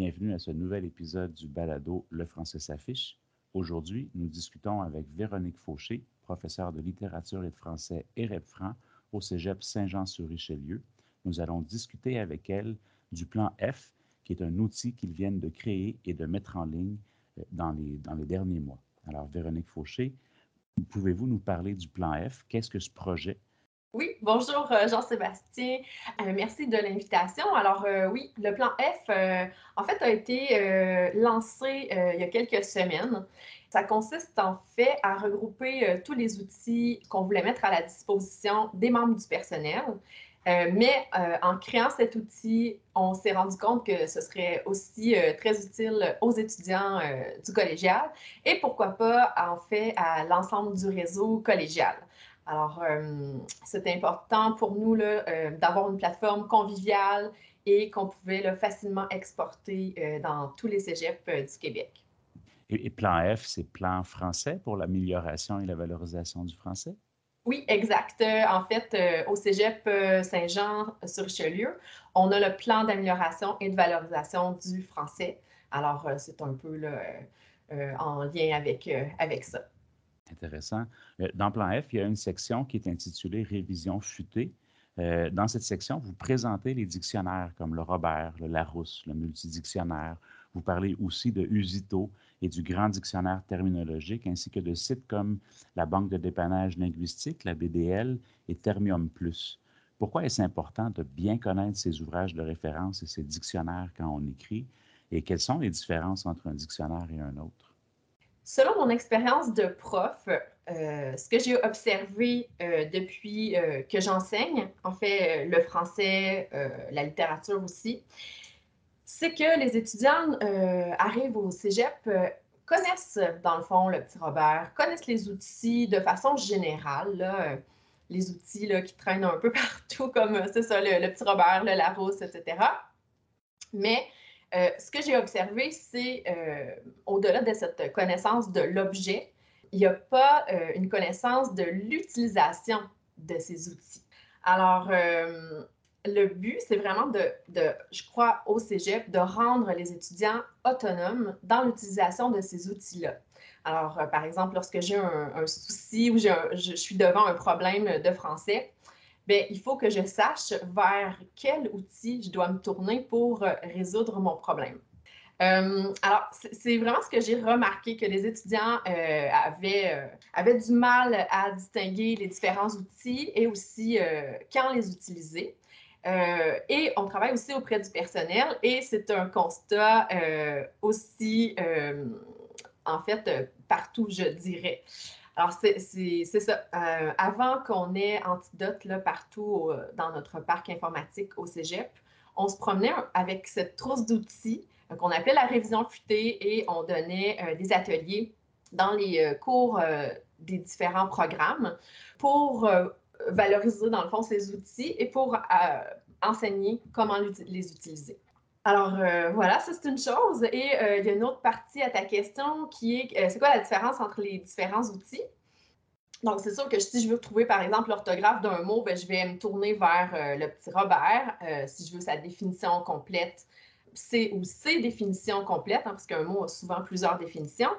Bienvenue à ce nouvel épisode du balado Le français s'affiche. Aujourd'hui, nous discutons avec Véronique Fauché, professeure de littérature et de français et Franc au Cégep Saint-Jean-sur-Richelieu. Nous allons discuter avec elle du plan F, qui est un outil qu'ils viennent de créer et de mettre en ligne euh, dans les, dans les derniers mois. Alors, Véronique Fauché, pouvez-vous nous parler du plan F? Qu'est-ce que ce projet? Oui, bonjour euh, Jean-Sébastien. Euh, merci de l'invitation. Alors euh, oui, le plan F, en fait, a été lancé il y a quelques semaines. Ça consiste en fait à regrouper tous les outils qu'on voulait mettre à la disposition des membres du personnel. mais en créant cet outil, on s'est rendu compte que ce serait aussi très utile aux étudiants du collégial et pourquoi pas en fait à l'ensemble du réseau collégial. Alors, euh, c'est important pour nous euh, d'avoir une plateforme conviviale et qu'on pouvait facilement exporter euh, dans tous les cégeps du Québec. Et, Plan F, c'est Plan français pour l'amélioration et la valorisation du français? Oui, exact. En fait, au Cégep Saint-Jean sur Richelieu, on a le plan d'amélioration et de valorisation du français. Alors, c'est un peu en lien avec, avec ça. Intéressant. Euh, dans Plan F, il y a une section qui est intitulée Révision futée. Euh, dans cette section, vous présentez les dictionnaires comme le Robert, le Larousse, le multidictionnaire. Vous parlez aussi de Usito et du Grand Dictionnaire terminologique, ainsi que de sites comme la Banque de dépannage linguistique, la BDL et Termium Plus. Pourquoi est-ce important de bien connaître ces ouvrages de référence et ces dictionnaires quand on écrit? Et quelles sont les différences entre un dictionnaire et un autre? Selon mon expérience de prof, euh, ce que j'ai observé euh, depuis euh, que j'enseigne, en fait le français, la littérature aussi, c'est que les étudiants arrivent au cégep, connaissent dans le fond le petit Robert, connaissent les outils de façon générale, les outils là, qui traînent un peu partout, comme c'est ça, le, le, petit Robert, le Larousse, etc. Mais euh, ce que j'ai observé, c'est euh, au-delà de cette connaissance de l'objet, il n'y a pas euh, une connaissance de l'utilisation de ces outils. Alors, le but, c'est vraiment de, je crois, au cégep, de rendre les étudiants autonomes dans l'utilisation de ces outils-là. Alors, par exemple, lorsque j'ai un, souci ou je suis devant un problème de français, Bien, il faut que je sache vers quel outil je dois me tourner pour euh, résoudre mon problème. Euh, alors, c'est vraiment ce que j'ai remarqué, que les étudiants euh, avaient, du mal à distinguer les différents outils et aussi quand les utiliser. et on travaille aussi auprès du personnel et c'est un constat aussi, en fait, partout, je dirais. Alors, c'est ça. Euh, avant qu'on ait Antidote là, partout dans notre parc informatique au cégep, on se promenait avec cette trousse d'outils euh, qu'on appelait la révision futée et on donnait euh, des ateliers dans les cours des différents programmes pour valoriser, dans le fond, ces outils et pour enseigner comment les utiliser. Alors voilà, ça c'est une chose. Et il y a une autre partie à ta question qui est c'est quoi la différence entre les différents outils? Donc, c'est sûr que si je veux trouver, par exemple, l'orthographe d'un mot, ben, je vais me tourner vers euh, le petit Robert. Euh, si je veux sa définition complète, c'est ou ses définitions complètes, hein, parce qu'un mot a souvent plusieurs définitions,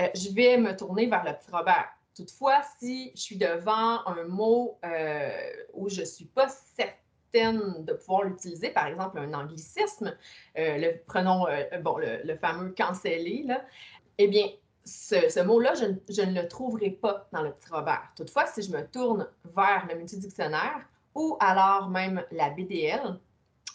euh, je vais me tourner vers le petit Robert. Toutefois, si je suis devant un mot où je ne suis pas certaine de pouvoir l'utiliser, par exemple un anglicisme, le, prenons bon, le, fameux canceller, eh bien, ce, mot-là, je, ne le trouverai pas dans le petit Robert. Toutefois, si je me tourne vers le multidictionnaire ou alors même la BDL,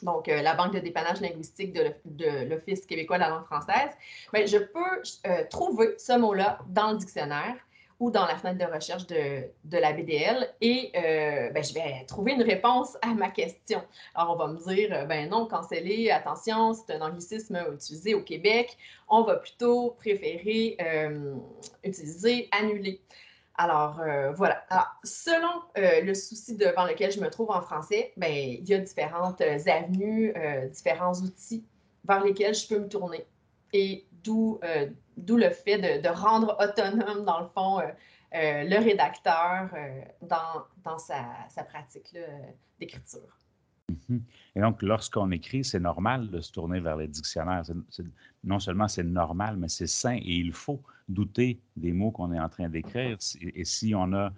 donc euh, la Banque de dépannage linguistique de l'Office québécois de la langue française, bien, je peux euh, trouver ce mot-là dans le dictionnaire ou dans la fenêtre de recherche de, la BDL et euh, ben, je vais trouver une réponse à ma question. Alors, on va me dire, euh, ben non, canceller, attention, c'est un anglicisme utilisé au Québec. On va plutôt préférer euh, utiliser annuler. Alors, voilà. Alors, selon le souci devant lequel je me trouve en français, ben, il y a différentes avenues, différents outils vers lesquels je peux me tourner. Et d'où D'où le fait de, rendre autonome, dans le fond, euh, euh, le rédacteur euh, dans, sa, pratique d'écriture. Mhm. Et donc, lorsqu'on écrit, c'est normal de se tourner vers les dictionnaires. non seulement c'est normal, mais c'est sain et il faut douter des mots qu'on est en train d'écrire. Et si on a,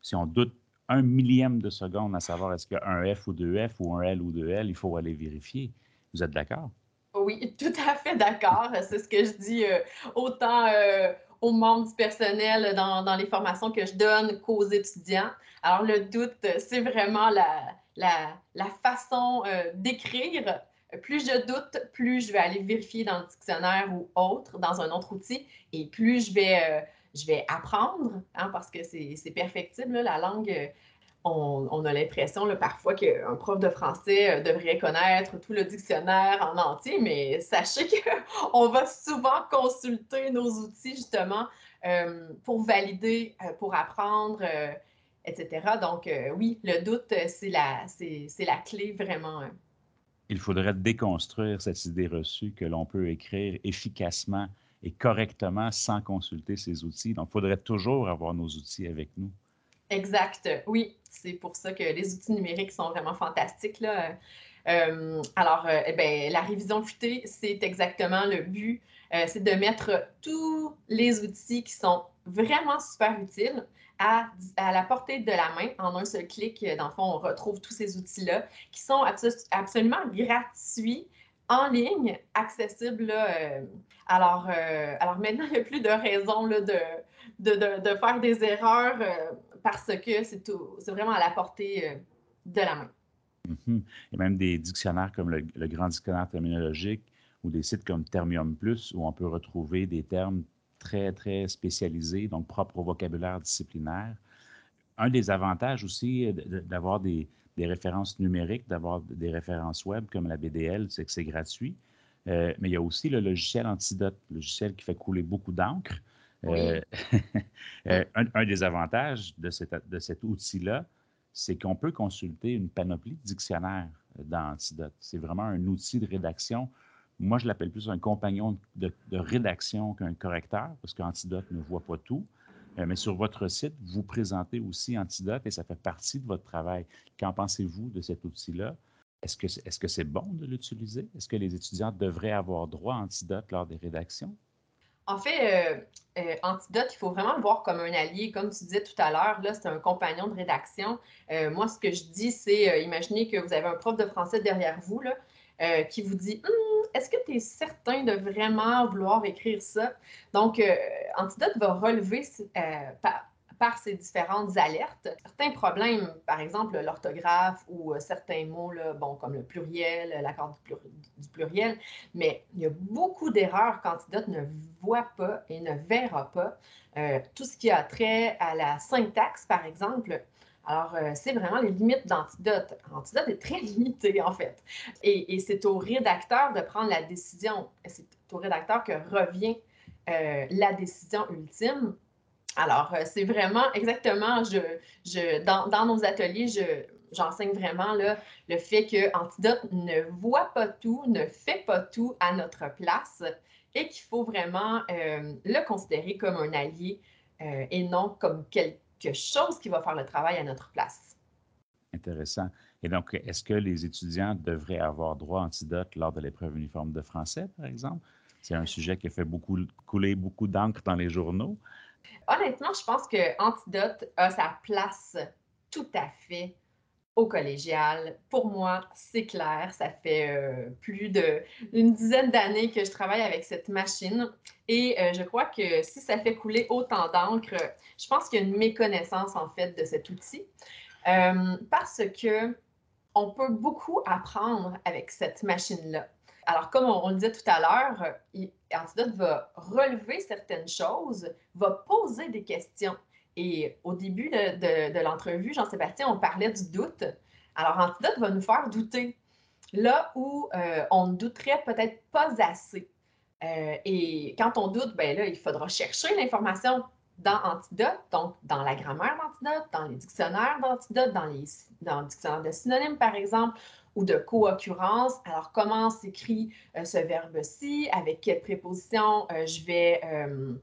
si on doute un millième de seconde à savoir est-ce qu'il y a un F ou deux F ou un L ou deux L, il faut aller vérifier. Vous êtes d'accord? Oui, tout à fait d'accord. C'est ce que je dis euh, autant euh, aux membres du personnel dans, les formations que je donne qu'aux étudiants. Alors, le doute, c'est vraiment la, façon euh, d'écrire. Plus je doute, plus je vais aller vérifier dans le dictionnaire ou autre, dans un autre outil, et plus je vais, je vais apprendre, hein, parce que c'est perfectible, la langue on, a l'impression parfois qu'un prof de français euh, devrait connaître tout le dictionnaire en entier, mais sachez qu'on va souvent consulter nos outils justement euh, pour valider, euh, pour apprendre, etc. Donc oui, le doute, c'est la, c'est, la clé vraiment. Hein. Il faudrait déconstruire cette idée reçue que l'on peut écrire efficacement et correctement sans consulter ces outils. Donc, il faudrait toujours avoir nos outils avec nous. Exact. Oui, c'est pour ça que les outils numériques sont vraiment fantastiques. Euh, alors, euh, eh ben, la révision futée, c'est exactement le but. Euh, c'est de mettre tous les outils qui sont vraiment super utiles à, la portée de la main en un seul clic. Dans le fond, on retrouve tous ces outils-là qui sont absolument gratuits en ligne, accessibles. alors, alors maintenant, il n'y a plus de raison de, faire des erreurs parce que c'est vraiment à la portée euh, de la main. Il y a même des dictionnaires comme le, Grand Dictionnaire terminologique ou des sites comme Termium Plus où on peut retrouver des termes très, très spécialisés, donc propres au vocabulaire disciplinaire. Un des avantages aussi d'avoir des, références numériques, d'avoir des références web comme la BDL, c'est que c'est gratuit. Euh, mais il y a aussi le logiciel Antidote, logiciel qui fait couler beaucoup d'encre. Euh, euh, un, des avantages de, de cet outil-là, c'est qu'on peut consulter une panoplie de dictionnaires dans Antidote. C'est vraiment un outil de rédaction. Moi, je l'appelle plus un compagnon de, rédaction qu'un correcteur, parce qu'Antidote ne voit pas tout. Euh, mais sur votre site, vous présentez aussi Antidote et ça fait partie de votre travail. Qu'en pensez-vous de cet outil-là? Est-ce que c'est -ce c'est bon de l'utiliser? Est-ce que les étudiants devraient avoir droit à Antidote lors des rédactions? En fait, euh, euh, Antidote, il faut vraiment le voir comme un allié. Comme tu disais tout à l'heure, là, c'est un compagnon de rédaction. Euh, moi, ce que je dis, c'est imaginez que vous avez un prof de français derrière vous là, qui vous dit hum, Est-ce que tu es certain de vraiment vouloir écrire ça? Donc, Antidote va relever par ces différentes alertes. Certains problèmes, par exemple l'orthographe ou euh, certains mots, bon, comme le pluriel, l'accord du, pluriel, mais il y a beaucoup d'erreurs qu'Antidote ne voit pas et ne verra pas. Euh, tout ce qui a trait à la syntaxe, par exemple, alors, euh, c'est vraiment les limites d'Antidote. Antidote est très limité, en fait. Et, c'est au rédacteur de prendre la décision. C'est au rédacteur que revient la décision ultime. Alors, euh, c'est vraiment exactement, je, je, dans, dans nos ateliers, je, j'enseigne vraiment là, le fait que Antidote ne voit pas tout, ne fait pas tout à notre place et qu'il faut vraiment euh, le considérer comme un allié euh, et non comme quelque chose qui va faire le travail à notre place. Intéressant. Et donc, est-ce que les étudiants devraient avoir droit à Antidote lors de l'épreuve uniforme de français, par exemple? C'est un sujet qui a fait beaucoup couler beaucoup d'encre dans les journaux. Honnêtement, je pense que Antidote a sa place tout à fait au collégial. Pour moi, c'est clair. Ça fait euh, plus d'une dizaine d'années que je travaille avec cette machine et euh, je crois que si ça fait couler autant d'encre, je pense qu'il y a une méconnaissance en fait de cet outil euh, parce que on peut beaucoup apprendre avec cette machine-là. Alors, comme on, le disait tout à l'heure, Antidote va relever certaines choses, va poser des questions. Et au début de, l'entrevue, Jean-Sébastien, on parlait du doute. Alors, Antidote va nous faire douter là où euh, on ne douterait peut-être pas assez. Euh, et quand on doute, ben là, il faudra chercher l'information dans Antidote, donc dans la grammaire d'Antidote, dans les dictionnaires d'Antidote, dans, les, dans le dictionnaire de synonymes, par exemple, ou de co-occurrence. Alors, comment s'écrit euh, ce verbe-ci? Avec quelle préposition euh, je vais euh,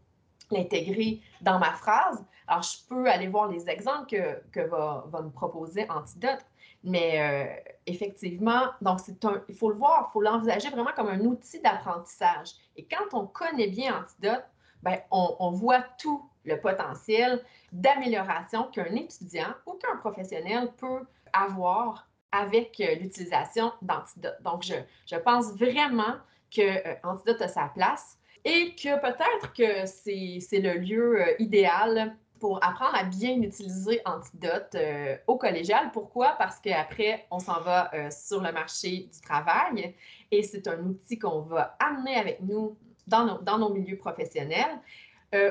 l'intégrer dans ma phrase? Alors, je peux aller voir les exemples que, que va, va me proposer Antidote, Mais effectivement, donc un, il faut le voir, il faut l'envisager vraiment comme un outil d'apprentissage. Et quand on connaît bien Antidote, ben, on, on voit tout le potentiel d'amélioration qu'un étudiant ou qu'un professionnel peut avoir avec euh, l'utilisation d'Antidote. Donc, je, je, pense vraiment que euh, Antidote a sa place et que peut-être que c'est le lieu euh, idéal pour apprendre à bien utiliser Antidote au collégial. Pourquoi? Parce qu'après, on s'en va sur le marché du travail et c'est un outil qu'on va amener avec nous dans nos, dans nos milieux professionnels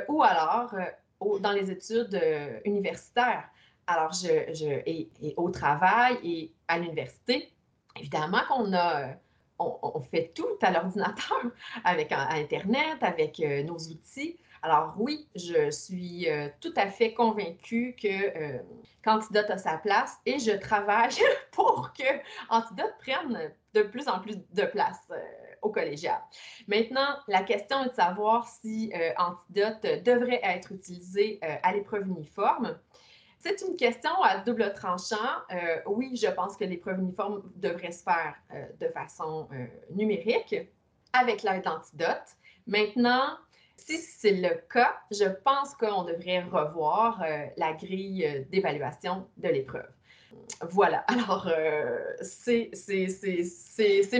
ou alors dans les études universitaires. Alors, je, je et, au travail et à l'université, évidemment qu'on a, on, fait tout à l'ordinateur, avec Internet, avec euh, nos outils. Alors oui, je suis euh, tout à fait convaincue que euh, Candidote a sa place et je travaille pour que Antidote prenne de plus en plus de place au collégial. Maintenant, la question est de savoir si Antidote devrait être utilisé à l'épreuve uniforme. C'est une question à double tranchant. Euh, oui, je pense que l'épreuve uniforme devrait se faire euh, de façon euh, numérique avec l'aide d'antidote. Maintenant, si c'est le cas, je pense qu'on devrait revoir la grille d'évaluation de l'épreuve. Voilà, alors c'est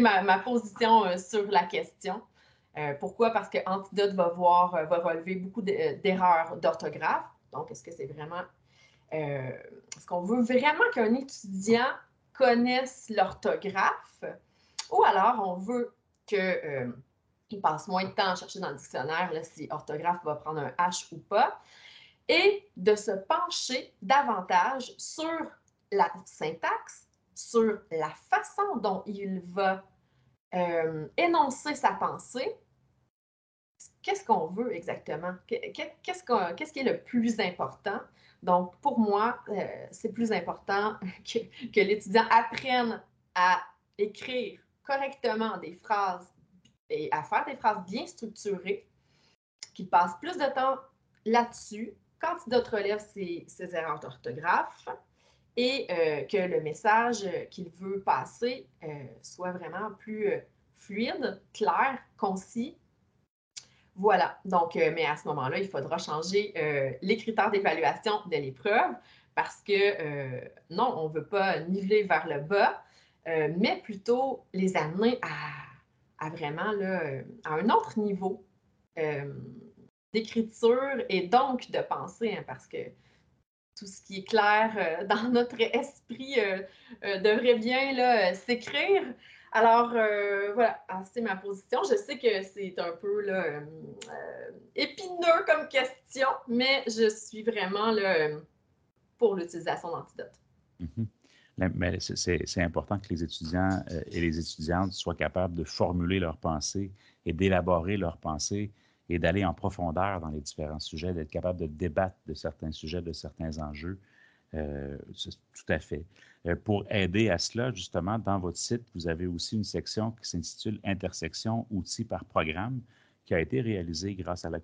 ma, ma, position sur la question. pourquoi? Parce que Antidote va, voir, va relever beaucoup d'erreurs d'orthographe. Donc, est-ce que c'est vraiment euh, est-ce qu'on veut vraiment qu'un étudiant connaisse l'orthographe ou alors on veut qu'il euh, passe moins de temps à chercher dans le dictionnaire si orthographe va prendre un H ou pas, et de se pencher davantage sur la syntaxe, sur la façon dont il va euh, énoncer sa pensée. Qu'est-ce qu'on veut exactement? Qu'est-ce qui est le plus important? Donc, pour moi, euh, c'est plus important que, l'étudiant apprenne à écrire correctement des phrases et à faire des phrases bien structurées, qu'il passe plus de temps là-dessus quand il relève ses, ses erreurs d'orthographe et euh, que le message qu'il veut passer euh, soit vraiment plus fluide, clair, concis voilà. Donc, euh, mais à ce moment-là, il faudra changer euh, les critères d'évaluation de l'épreuve parce que euh, non, on ne veut pas niveler vers le bas, mais plutôt les amener à, vraiment à un autre niveau d'écriture et donc de pensée, hein, parce que tout ce qui est clair dans notre esprit devrait bien s'écrire. Alors, euh, voilà, ah, c'est ma position. Je sais que c'est un peu euh, euh, épineux comme question, mais je suis vraiment là, pour l'utilisation d'antidote. Mm-hmm. Mais c'est important que les étudiants et les étudiantes soient capables de formuler leurs pensées et d'élaborer leurs pensées et d'aller en profondeur dans les différents sujets, d'être capable de débattre de certains sujets, de certains enjeux. Tout à fait. Euh, pour aider à cela, justement, dans votre site, vous avez aussi une section qui s'intitule Intersection outils par programme, qui a été réalisée grâce à la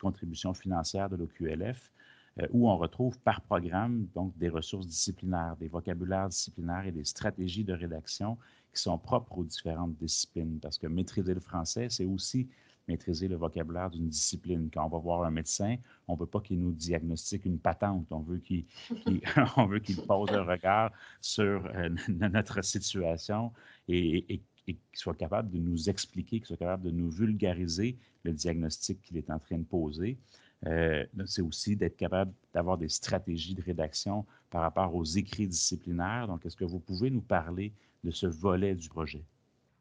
contribution financière de l'OQLF, euh, où on retrouve par programme donc des ressources disciplinaires, des vocabulaires disciplinaires et des stratégies de rédaction qui sont propres aux différentes disciplines. Parce que maîtriser le français, c'est aussi maîtriser le vocabulaire d'une discipline. Quand on va voir un médecin, on ne veut pas qu'il nous diagnostique une patente. On veut qu'il pose un regard sur euh, notre situation et, qu'il soit capable de nous expliquer, qu'il soit capable de nous vulgariser le diagnostic qu'il est en train de poser. Euh, c'est aussi d'être capable d'avoir des stratégies de rédaction par rapport aux écrits disciplinaires. Donc, est-ce que vous pouvez nous parler de ce volet du projet?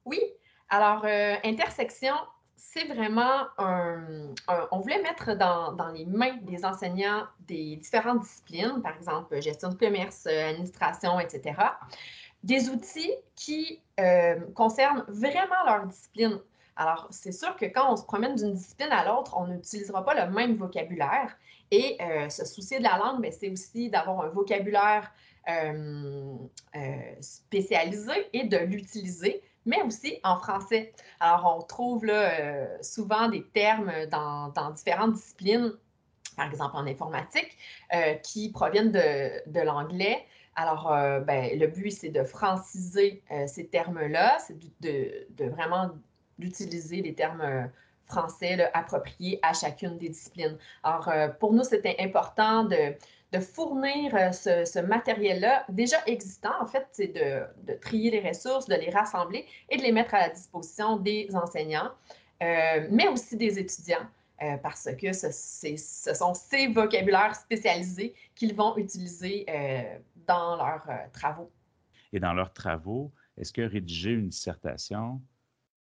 Oui. Alors, euh, intersection, c'est vraiment un, On voulait mettre dans, les mains des enseignants des différentes disciplines, par exemple gestion de commerce, administration, etc., des outils qui euh, concernent vraiment leur discipline. Alors, c'est sûr que quand on se promène d'une discipline à l'autre, on n'utilisera pas le même vocabulaire. Et euh, se soucier de la langue, ben, c'est aussi d'avoir un vocabulaire euh, spécialisé et de l'utiliser mais aussi en français. Alors, on trouve là, euh, souvent des termes dans, différentes disciplines, par exemple en informatique, euh, qui proviennent de, l'anglais. Alors, ben, le but, c'est de franciser ces termes-là, c'est de, de, vraiment d'utiliser les termes français appropriés à chacune des disciplines. Alors, pour nous, c'était important de, de fournir euh, ce, matériel-là déjà existant. En fait, c'est de, trier les ressources, de les rassembler et de les mettre à la disposition des enseignants, euh, mais aussi des étudiants. Euh, parce que ce, ce, sont ces vocabulaires spécialisés qu'ils vont utiliser dans leurs travaux. Et dans leurs travaux, est-ce que rédiger une dissertation,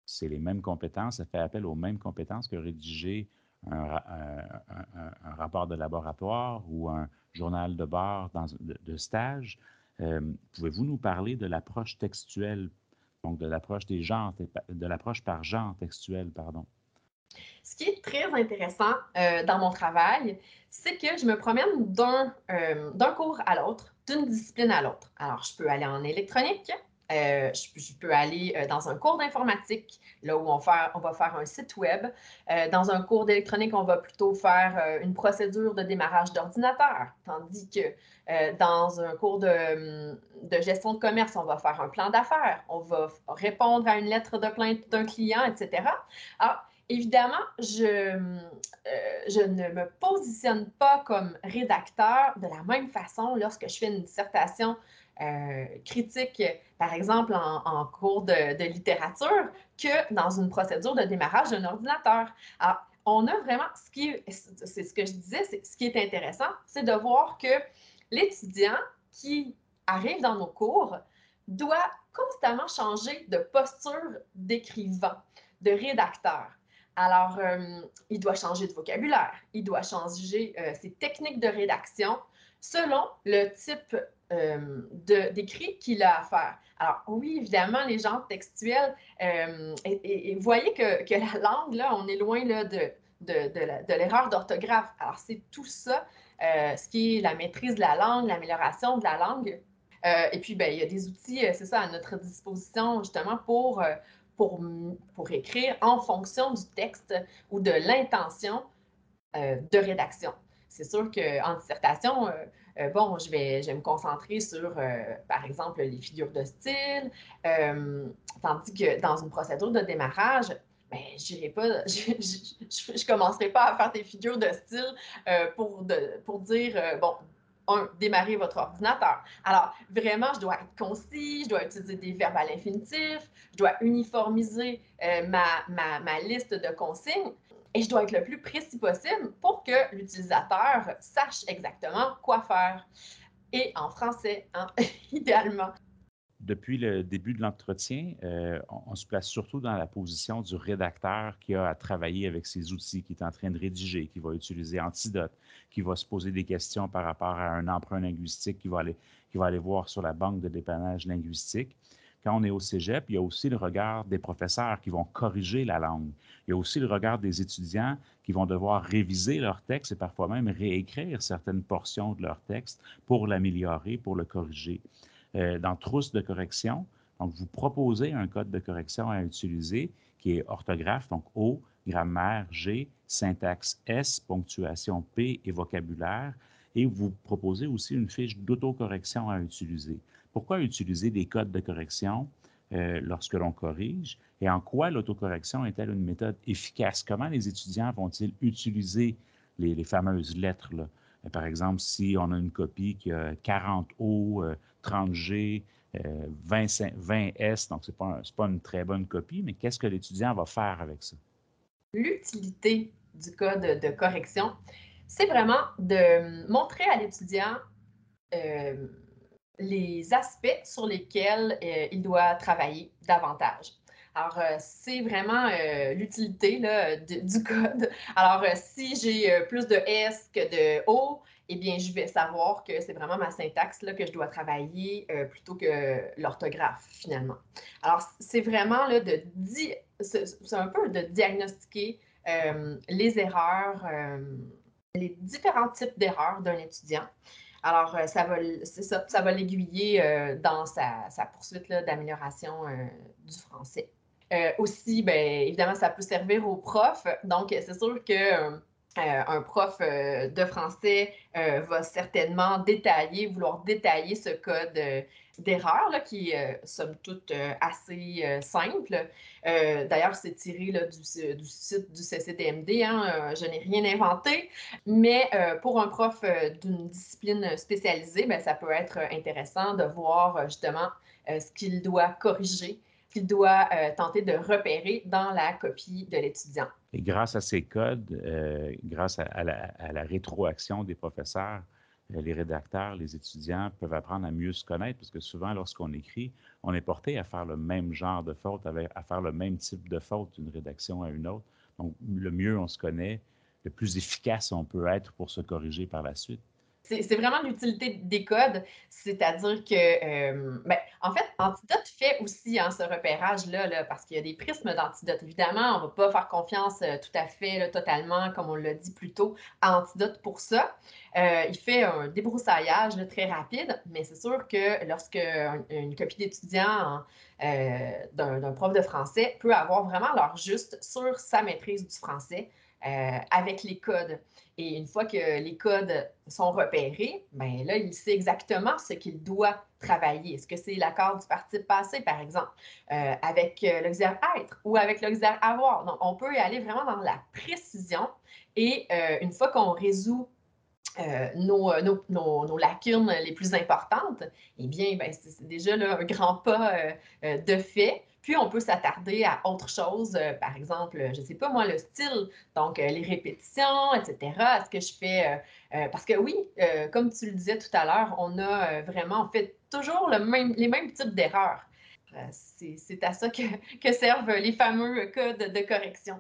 c'est les mêmes compétences, ça fait appel aux mêmes compétences que rédiger un, rapport de laboratoire ou un journal de bord dans, de, stage. Euh, pouvez-vous nous parler de l'approche textuelle, donc de l'approche des genres, de l'approche par genre textuel, pardon? Ce qui est très intéressant euh, dans mon travail, c'est que je me promène d'un euh, cours à l'autre, d'une discipline à l'autre. Alors, je peux aller en électronique, euh, je, peux aller euh, dans un cours d'informatique, là où on, va faire un site web. Euh, dans un cours d'électronique, on va plutôt faire une procédure de démarrage d'ordinateur, tandis que dans un cours de, de, gestion de commerce, on va faire un plan d'affaires, on va répondre à une lettre de plainte d'un client, etc. Alors, évidemment, je, je ne me positionne pas comme rédacteur de la même façon lorsque je fais une dissertation euh, critique, par exemple, en, cours de, littérature, que dans une procédure de démarrage d'un ordinateur. Alors, on a vraiment, ce qui, c'est ce que je disais, ce qui est intéressant, c'est de voir que l'étudiant qui arrive dans nos cours doit constamment changer de posture d'écrivain, de rédacteur. Alors, euh, il doit changer de vocabulaire, il doit changer euh, ses techniques de rédaction selon le type euh, d'écrit qu'il a à faire. Alors, oui, évidemment, les genres textuels, euh, et, vous voyez que, que, la langue, là, on est loin là, de, de, de l'erreur d'orthographe. Alors, c'est tout ça, euh, ce qui est la maîtrise de la langue, l'amélioration de la langue. et puis, ben, il y a des outils, c'est ça, à notre disposition, justement, pour, pour, pour écrire en fonction du texte ou de l'intention de rédaction. C'est sûr qu'en dissertation, euh, bon, je vais, je vais me concentrer sur, euh, par exemple, les figures de style, euh, tandis que dans une procédure de démarrage, ben, pas, je ne commencerai pas à faire des figures de style pour, de, pour dire, bon, un, démarrer votre ordinateur. Alors, vraiment, je dois être concis, je dois utiliser des verbes à l'infinitif, je dois uniformiser ma, ma, ma, liste de consignes et je dois être le plus précis possible pour que l'utilisateur sache exactement quoi faire. Et en français, hein, idéalement. Depuis le début de l'entretien, euh, on, se place surtout dans la position du rédacteur qui a à travailler avec ses outils, qui est en train de rédiger, qui va utiliser Antidote, qui va se poser des questions par rapport à un emprunt linguistique, qui va aller, qui va aller voir sur la banque de dépannage linguistique quand on est au cégep, il y a aussi le regard des professeurs qui vont corriger la langue. Il y a aussi le regard des étudiants qui vont devoir réviser leur texte et parfois même réécrire certaines portions de leur texte pour l'améliorer, pour le corriger. Euh, dans Trousse de correction, donc vous proposez un code de correction à utiliser qui est orthographe, donc O, grammaire G, syntaxe S, ponctuation P et vocabulaire. Et vous proposez aussi une fiche d'autocorrection à utiliser. Pourquoi utiliser des codes de correction euh, lorsque l'on corrige? Et en quoi l'autocorrection est-elle une méthode efficace? Comment les étudiants vont-ils utiliser les, fameuses lettres? Euh, par exemple, si on a une copie qui a 40 O, 30 G, 20, S, donc ce n'est pas, pas, une très bonne copie, mais qu'est-ce que l'étudiant va faire avec ça? L'utilité du code de correction, c'est vraiment de montrer à l'étudiant euh, les aspects sur lesquels euh, il doit travailler davantage. Alors, euh, c'est vraiment euh, l'utilité du code. Alors, si j'ai plus de S que de O, eh bien, je vais savoir que c'est vraiment ma syntaxe que je dois travailler plutôt que l'orthographe, finalement. Alors, c'est vraiment de diagnostiquer les erreurs, les différents types d'erreurs d'un étudiant. Alors, euh, ça va, ça, ça va l'aiguiller euh, dans sa, poursuite d'amélioration euh, du français. aussi, bien, évidemment, ça peut servir aux profs. Donc, c'est sûr que un prof de français va certainement détailler, vouloir détailler ce code d'erreur, qui est somme toute assez simple. D'ailleurs, c'est tiré du, site du CCTMD, hein, je n'ai rien inventé, mais pour un prof d'une discipline spécialisée, ben, ça peut être intéressant de voir justement ce qu'il doit corriger qu'il doit tenter de repérer dans la copie de l'étudiant. Et grâce à ces codes, grâce à, la, rétroaction des professeurs, euh, les rédacteurs, les étudiants peuvent apprendre à mieux se connaître parce que souvent, lorsqu'on écrit, on est porté à faire le même genre de faute, à faire le même type de faute d'une rédaction à une autre. Donc, le mieux on se connaît, le plus efficace on peut être pour se corriger par la suite. C'est vraiment l'utilité des codes, c'est-à-dire que, euh, ben, en fait, Antidote fait aussi hein, ce repérage-là, là, parce qu'il y a des prismes d'Antidote. Évidemment, on ne va pas faire confiance euh, tout à fait, totalement, comme on l'a dit plus tôt, Antidote pour ça. Euh, il fait un débroussaillage très rapide, mais c'est sûr que lorsque une copie d'étudiant d'un prof de français peut avoir vraiment l'heure juste sur sa maîtrise du français avec les codes. Et une fois que les codes sont repérés, bien là, il sait exactement ce qu'il doit travailler. Est-ce que c'est l'accord du participe passé, par exemple, euh, avec euh, l'auxiliaire être ou avec l'auxiliaire avoir? Donc, on peut aller vraiment dans la précision. Et euh, une fois qu'on résout nos, lacunes les plus importantes, eh bien, ben, c'est déjà un grand pas de fait. Puis, on peut s'attarder à autre chose, euh, par exemple, je ne sais pas moi, le style, donc euh, les répétitions, etc. Est-ce que je fais... Euh, parce que oui, comme tu le disais tout à l'heure, on a vraiment fait toujours les mêmes types d'erreurs. C'est à ça que, que, servent les fameux codes de correction.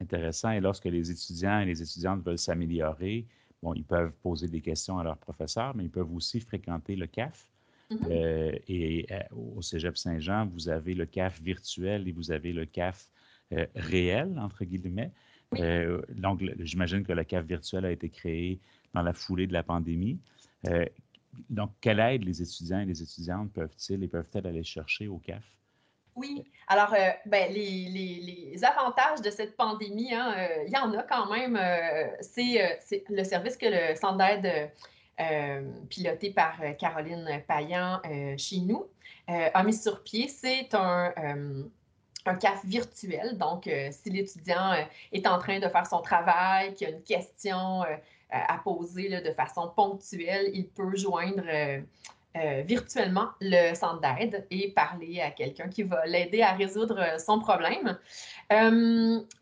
Intéressant. Et lorsque les étudiants et les étudiantes veulent s'améliorer, bon, ils peuvent poser des questions à leurs professeurs, mais ils peuvent aussi fréquenter le CAF, Mm-hmm. Euh, et euh, au Cégep Saint-Jean, vous avez le CAF virtuel et vous avez le CAF euh, réel, entre guillemets. donc, j'imagine que le CAF virtuel a été créé dans la foulée de la pandémie. donc, quelle aide les étudiants et les étudiantes peuvent-ils et peuvent-elles aller chercher au CAF? Oui, alors ben, les, avantages de cette pandémie, hein, il y en a quand même. c'est le service que le Centre d'aide euh, piloté par euh, Caroline Payan euh, chez nous, a mis sur pied. C'est un, un CAF virtuel. Donc, si l'étudiant est en train de faire son travail, qu'il a une question à poser de façon ponctuelle, il peut joindre virtuellement le centre d'aide et parler à quelqu'un qui va l'aider à résoudre son problème.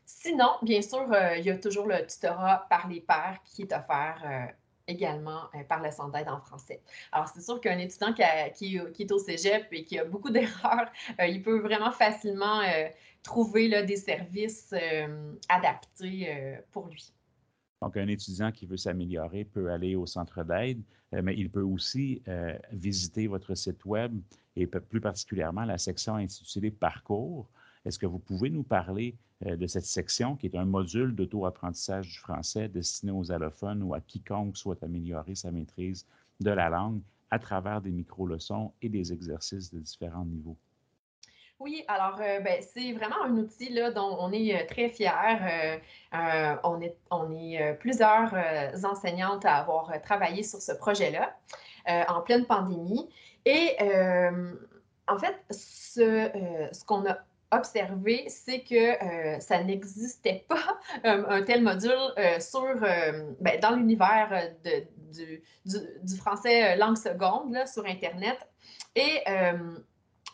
sinon, bien sûr, il y a toujours le tutorat par les pairs qui est offert également euh, par le centre d'aide en français. Alors, c'est sûr qu'un étudiant qui, est au cégep et qui a beaucoup d'erreurs, euh, il peut vraiment facilement euh, trouver des services adaptés pour lui. Donc, un étudiant qui veut s'améliorer peut aller au centre d'aide, mais il peut aussi visiter votre site Web et plus particulièrement la section intitulée Parcours. Est-ce que vous pouvez nous parler euh, de cette section qui est un module d'auto-apprentissage du français destiné aux allophones ou à quiconque souhaite améliorer sa maîtrise de la langue à travers des micro-leçons et des exercices de différents niveaux? Oui, alors euh, ben, c'est vraiment un outil dont on est euh, très fiers. on est, plusieurs enseignantes à avoir travaillé sur ce projet-là en pleine pandémie. Et en fait, ce qu'on a observé, c'est que euh, ça n'existait pas euh, un tel module euh, sur, ben, dans l'univers du, du, français langue seconde là, sur Internet. Et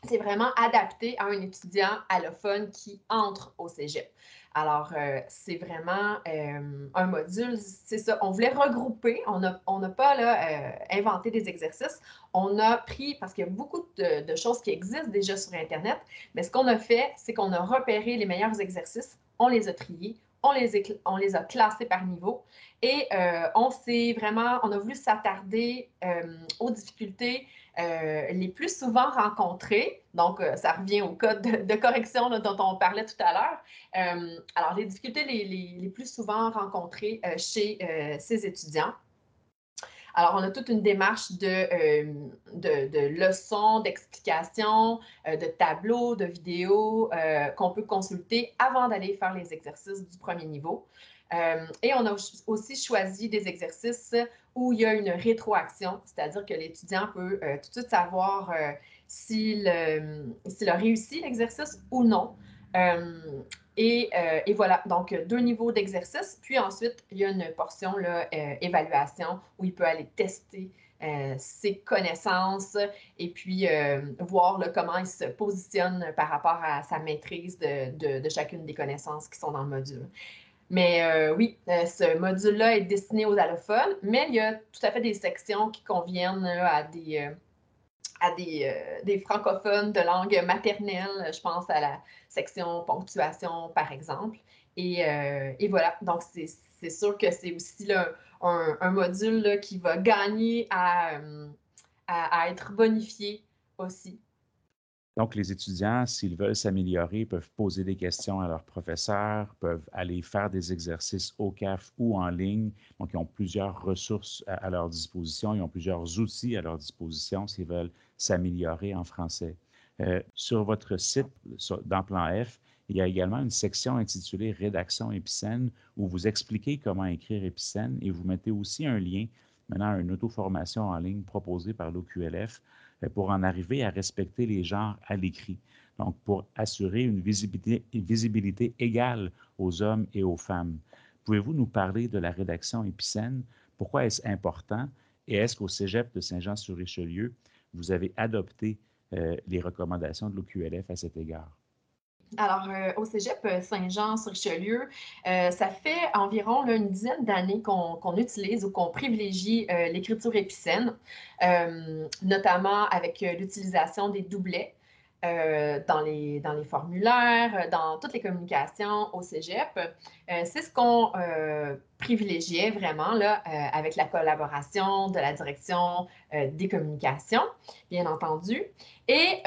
c'est vraiment adapté à un étudiant allophone qui entre au cégep. Alors, euh, c'est vraiment euh, un module, c'est ça. On voulait regrouper, on n'a on pas euh, inventé des exercices. On a pris, parce qu'il y a beaucoup de, choses qui existent déjà sur Internet, mais ce qu'on a fait, c'est qu'on a repéré les meilleurs exercices, on les a triés, on les a classés par niveau et on s'est vraiment, on a voulu s'attarder aux difficultés euh, les plus souvent rencontrés, donc euh, ça revient au code de, correction dont on parlait tout à l'heure. Euh, alors, les difficultés les, plus souvent rencontrées chez ces étudiants. Alors, on a toute une démarche de, de, leçons, d'explications, de tableaux, de vidéos qu'on peut consulter avant d'aller faire les exercices du premier niveau. et on a aussi choisi des exercices où il y a une rétroaction, c'est-à-dire que l'étudiant peut tout de suite savoir s'il a réussi l'exercice ou non. Euh, euh, et, voilà, donc deux niveaux d'exercice. Puis ensuite, il y a une portion là, euh, évaluation où il peut aller tester ses connaissances et puis voir comment il se positionne par rapport à sa maîtrise de, de, chacune des connaissances qui sont dans le module. Mais oui, ce module-là est destiné aux allophones, mais il y a tout à fait des sections qui conviennent à des à des, euh, francophones de langue maternelle. Je pense à la section ponctuation, par exemple. Et, euh, voilà, donc c'est sûr que c'est aussi là, un, un, module qui va gagner à, à être bonifié aussi. Donc, les étudiants, s'ils veulent s'améliorer, peuvent poser des questions à leurs professeurs, peuvent aller faire des exercices au CAF ou en ligne. Donc, ils ont plusieurs ressources à, leur disposition, ils ont plusieurs outils à leur disposition s'ils veulent s'améliorer en français. Euh, sur votre site, dans Plan F, il y a également une section intitulée Rédaction épicène où vous expliquez comment écrire épicène et vous mettez aussi un lien maintenant à une auto-formation en ligne proposée par l'OQLF pour en arriver à respecter les genres à l'écrit. Donc, pour assurer une visibilité, égale aux hommes et aux femmes. Pouvez-vous nous parler de la rédaction épicène? Pourquoi est-ce important? Et est-ce qu'au Cégep de Saint-Jean-sur-Richelieu, vous avez adopté euh, les recommandations de l'OQLF à cet égard? Alors, euh, au Cégep euh, Saint-Jean-sur-Richelieu, euh, ça fait environ une dizaine d'années qu'on utilise ou qu'on privilégie l'écriture épicène, notamment avec l'utilisation des doublets. dans, les, dans les formulaires, dans toutes les communications au cégep. c'est ce qu'on privilégiait vraiment là, avec la collaboration de la direction des communications, bien entendu. Et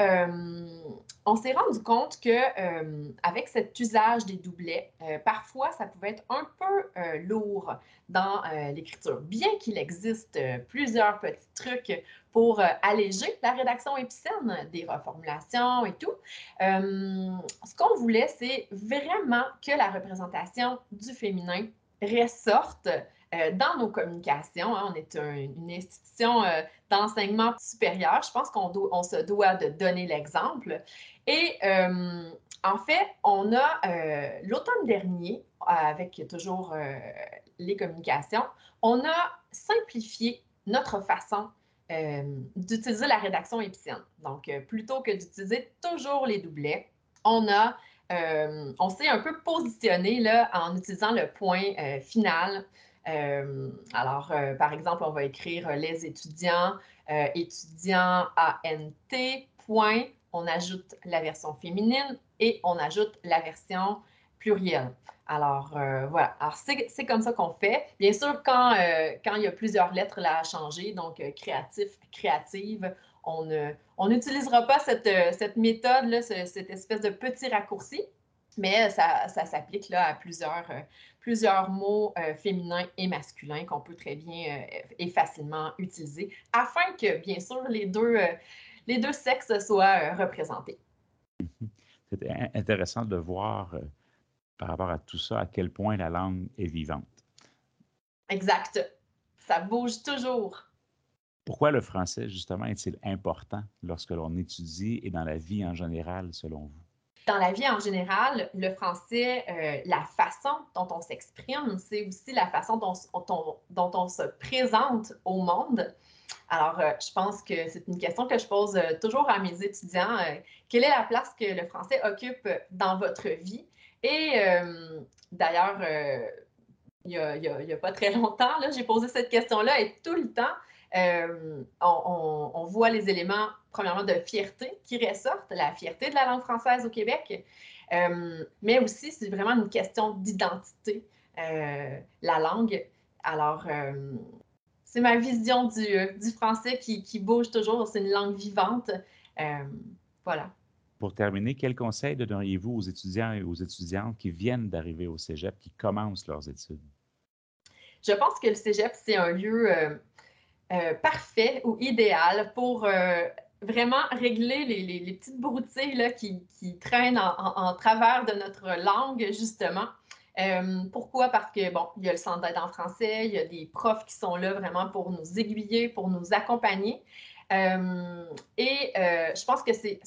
on s'est rendu compte que euh, avec cet usage des doublets, euh, parfois ça pouvait être un peu euh, lourd dans l'écriture. Bien qu'il existe plusieurs petits trucs pour alléger la rédaction épicène, des reformulations et tout, ce qu'on voulait, c'est vraiment que la représentation du féminin ressorte dans nos communications. Hein. on est une institution d'enseignement supérieur. Je pense qu'on on se doit de donner l'exemple. Et euh, en fait, on a euh, l'automne dernier, avec toujours euh, les communications, on a simplifié notre façon d'utiliser la rédaction épicène. Donc, plutôt que d'utiliser toujours les doublets, on a on s'est un peu positionné là, en utilisant le point final. Alors, par exemple, on va écrire les étudiants, étudiants ANT, point, on ajoute la version féminine et on ajoute la version plurielle. Alors, euh, voilà. Alors, c'est comme ça qu'on fait. Bien sûr, quand, euh, il y a plusieurs lettres là à changer, donc euh, créatif, créative, on n'utilisera pas cette, cette méthode, cette espèce de petit raccourci, mais ça, ça s'applique là à plusieurs, plusieurs mots féminins et masculins qu'on peut très bien et facilement utiliser afin que, bien sûr, les deux les deux sexes soient euh, représentés. C'est intéressant de voir euh, par rapport à tout ça à quel point la langue est vivante. Exact. Ça bouge toujours. Pourquoi le français, justement, est-il important lorsque l'on étudie et dans la vie en général, selon vous? Dans la vie en général, le français, euh, la façon dont on s'exprime, c'est aussi la façon dont, on se présente au monde. Alors, euh, je pense que c'est une question que je pose euh, toujours à mes étudiants. Quelle est la place que le français occupe dans votre vie? Et d'ailleurs, il n'y a, pas très longtemps, j'ai posé cette question-là et tout le temps, on, voit les éléments, premièrement, de fierté qui ressortent, la fierté de la langue française au Québec, mais aussi c'est vraiment une question d'identité, la langue. Alors, c'est ma vision du, euh, du français qui, qui, bouge toujours. C'est une langue vivante. Euh, voilà. Pour terminer, quel conseil donneriez-vous aux étudiants et aux étudiantes qui viennent d'arriver au cégep, qui commencent leurs études? Je pense que le cégep, c'est un lieu, euh, parfait ou idéal pour vraiment régler les, petites broutilles là, qui, traînent en, travers de notre langue, justement. Euh, pourquoi? Parce que, bon, il y a le centre d'aide en français, il y a des profs qui sont là vraiment pour nous aiguiller, pour nous accompagner. Euh, et euh, je pense que c'est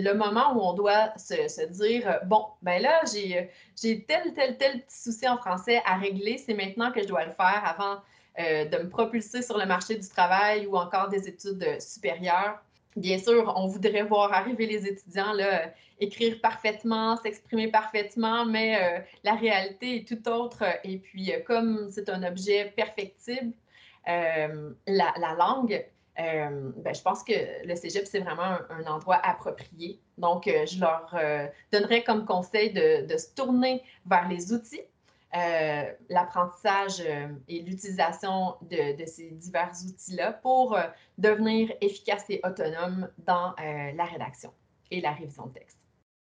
le moment où on doit se, dire, bon, ben là, j'ai tel, tel, tel petit souci en français à régler, c'est maintenant que je dois le faire avant de me propulser sur le marché du travail ou encore des études supérieures. Bien sûr, on voudrait voir arriver les étudiants là, écrire parfaitement, s'exprimer parfaitement, mais euh, la réalité est tout autre. Et puis, euh, comme c'est un objet perfectible, euh, la, langue, ben, je pense que le cégep, c'est vraiment un, endroit approprié. Donc, je leur donnerais comme conseil de, de, se tourner vers les outils euh, l'apprentissage euh, et l'utilisation de, ces divers outils-là pour euh, devenir efficace et autonome dans la rédaction et la révision de texte.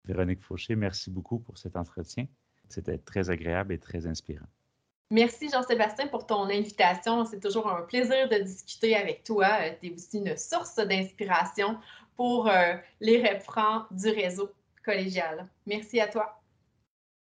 Véronique Fauché, merci beaucoup pour cet entretien. C'était très agréable et très inspirant. Merci Jean-Sébastien pour ton invitation. C'est toujours un plaisir de discuter avec toi. Tu es aussi une source d'inspiration pour les REP du réseau collégial. Merci à toi.